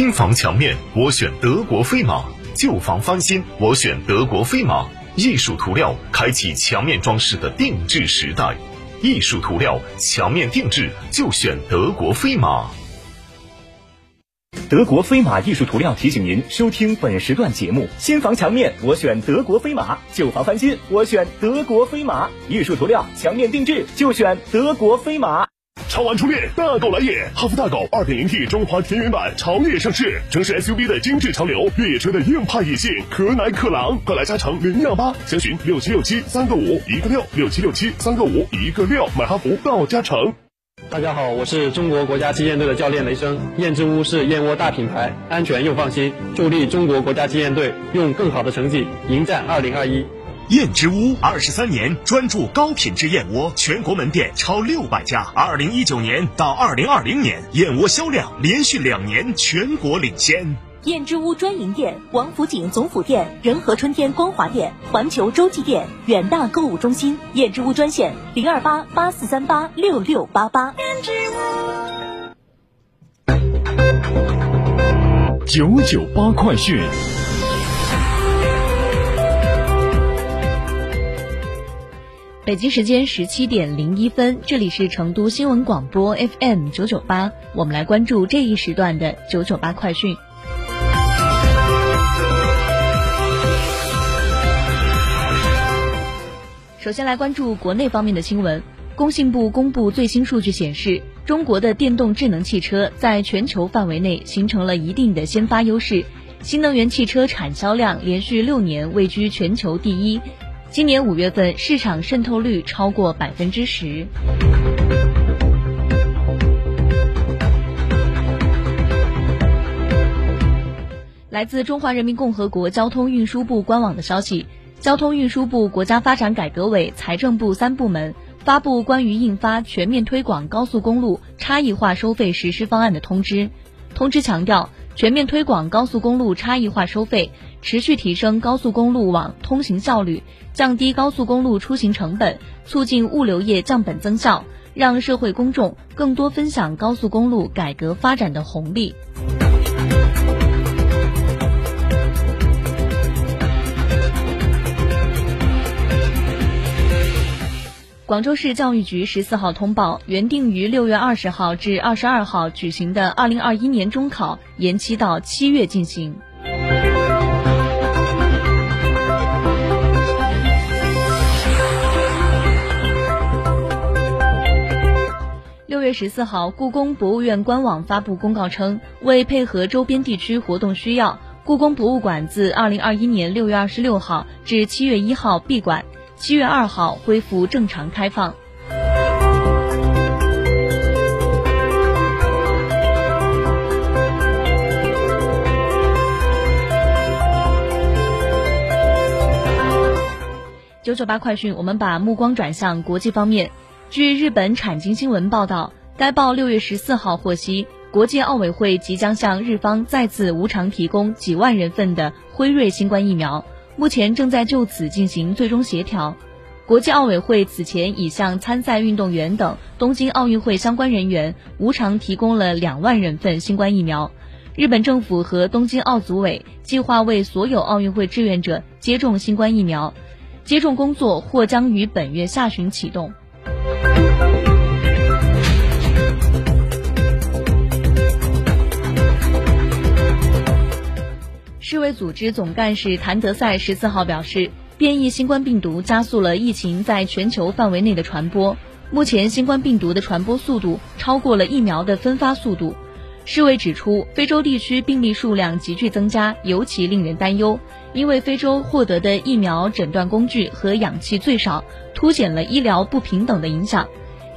新房墙面，我选德国飞马；旧房翻新，我选德国飞马。艺术涂料开启墙面装饰的定制时代，艺术涂料墙面定制就选德国飞马。德国飞马艺术涂料提醒您收听本时段节目：新房墙面我选德国飞马，旧房翻新我选德国飞马。艺术涂料墙面定制就选德国飞马。超玩初恋，大狗来也！哈弗大狗 2.0T 中华田园版潮野上市，城市 SUV 的精致潮流，越野车的硬派野性，可奶可狼，快来加诚零幺八，详询六七六七三个五一个六六七六七三个五一个六，买哈弗到加诚。大家好，我是中国国家击剑队的教练雷声。燕之屋是燕窝大品牌，安全又放心，助力中国国家击剑队用更好的成绩迎战2021。燕之屋二十三年专注高品质燕窝，全国门店超六百家。二零一九年到二零二零年，燕窝销量连续两年全国领先。燕之屋专营店：王府井总府店、仁和春天光华店、环球洲际店、远大购物中心。燕之屋专线：零二八八四三八六六八八。燕之屋九九八快讯。北京时间十七点零一分，这里是成都新闻广播 FM 九九八，我们来关注这一时段的九九八快讯。首先来关注国内方面的新闻。工信部公布最新数据显示，中国的电动智能汽车在全球范围内形成了一定的先发优势，新能源汽车产销量连续六年位居全球第一。今年五月份，市场渗透率超过百分之十。来自中华人民共和国交通运输部官网的消息，交通运输部、国家发展改革委、财政部三部门发布关于印发全面推广高速公路差异化收费实施方案的通知。通知强调，全面推广高速公路差异化收费，持续提升高速公路网通行效率。降低高速公路出行成本，促进物流业降本增效，让社会公众更多分享高速公路改革发展的红利。广州市教育局十四号通报，原定于六月二十号至二十二号举行的二零二一年中考延期到七月进行。六月十四号，故宫博物院官网发布公告称，为配合周边地区活动需要，故宫博物馆自二零二一年六月二十六号至七月一号闭馆，七月二号恢复正常开放。九九八快讯，我们把目光转向国际方面。据日本产经新闻报道，该报六月十四号获悉，国际奥委会即将向日方再次无偿提供几万人份的辉瑞新冠疫苗，目前正在就此进行最终协调。国际奥委会此前已向参赛运动员等东京奥运会相关人员无偿提供了两万人份新冠疫苗。日本政府和东京奥组委计划为所有奥运会志愿者接种新冠疫苗。接种工作或将于本月下旬启动。世卫组织总干事谭德赛十四号表示，变异新冠病毒加速了疫情在全球范围内的传播。目前，新冠病毒的传播速度超过了疫苗的分发速度。世卫指出，非洲地区病例数量急剧增加，尤其令人担忧，因为非洲获得的疫苗诊断工具和氧气最少，凸显了医疗不平等的影响。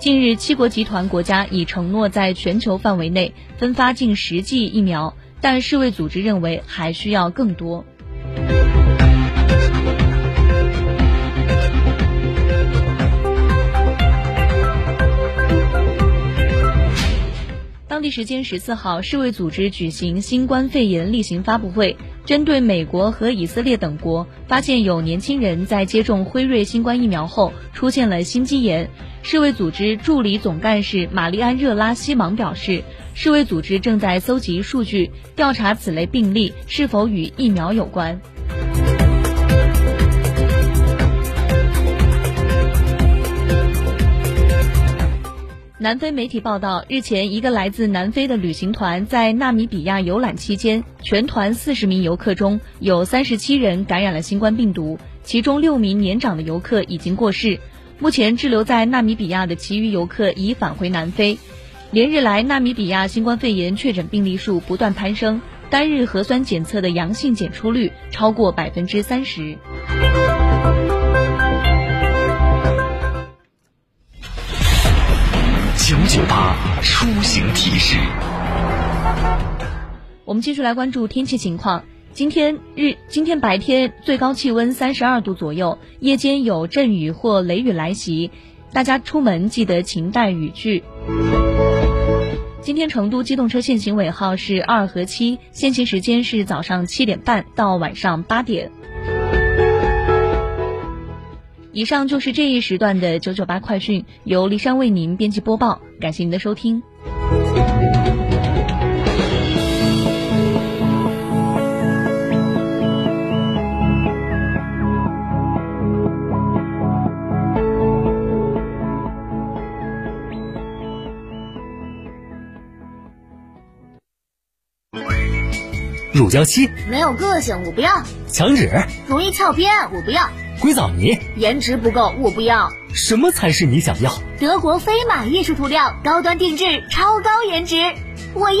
近日，七国集团国家已承诺在全球范围内分发近十剂疫苗，但世卫组织认为还需要更多。当地时间十四号，世卫组织举行新冠肺炎例行发布会，针对美国和以色列等国发现有年轻人在接种辉瑞新冠疫苗后出现了心肌炎，世卫组织助理总干事玛丽安·热拉西芒表示，世卫组织正在搜集数据，调查此类病例是否与疫苗有关。南非媒体报道，日前，一个来自南非的旅行团在纳米比亚游览期间，全团四十名游客中有三十七人感染了新冠病毒，其中六名年长的游客已经过世。目前滞留在纳米比亚的其余游客已返回南非。连日来，纳米比亚新冠肺炎确诊病例数不断攀升，单日核酸检测的阳性检出率超过百分之三十。九九八出行提示。我们继续来关注天气情况。今天日，今天白天最高气温三十二度左右，夜间有阵雨或雷雨来袭，大家出门记得勤带雨具。今天成都机动车限行尾号是二和七，限行时间是早上七点半到晚上八点。以上就是这一时段的九九八快讯，由骊山为您编辑播报，感谢您的收听。乳胶漆没有个性，我不要；墙纸容易翘边，我不要。硅藻泥颜值不够，我不要。什么才是你想要？德国飞马艺术涂料，高端定制，超高颜值，我要。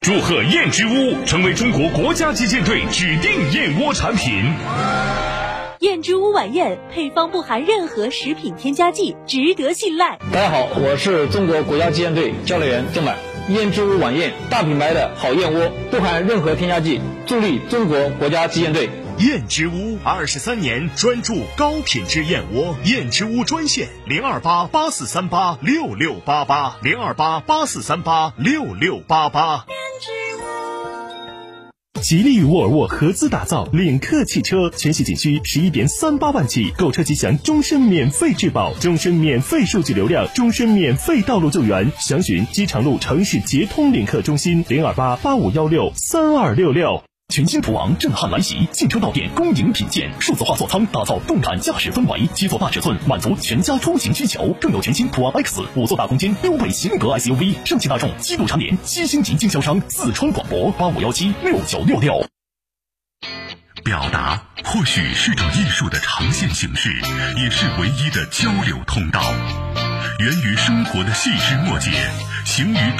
祝贺燕之屋成为中国国家击剑队指定燕窝产品。燕之屋晚宴配方不含任何食品添加剂，值得信赖。大家好，我是中国国家击剑队教练员郑满。燕之屋晚宴，大品牌的好燕窝，不含任何添加剂，助力中国国家击剑队。燕之屋二十三年专注高品质燕窝，燕之屋专线零二八八四三八六六八八零二八八四三八六六八八。吉利与沃尔沃合资打造领克汽车，全系仅需十一点三八万起，购车即享终身免费质保、终身免费数据流量、终身免费道路救援。详询机场路城市捷通领克中心零二八八五幺六三二六六。全新途昂震撼来袭，汽车到店恭迎品鉴，数字化座舱打造动感驾驶氛围，七座大尺寸满足全家出行需求。更有全新途昂 X 五座大空间标配型格 SUV，上汽大众七度蝉联七星级经销商。四川广播八五幺七六九六六。表达或许是种艺术的呈现形式，也是唯一的交流通道。源于生活的细枝末节，行于。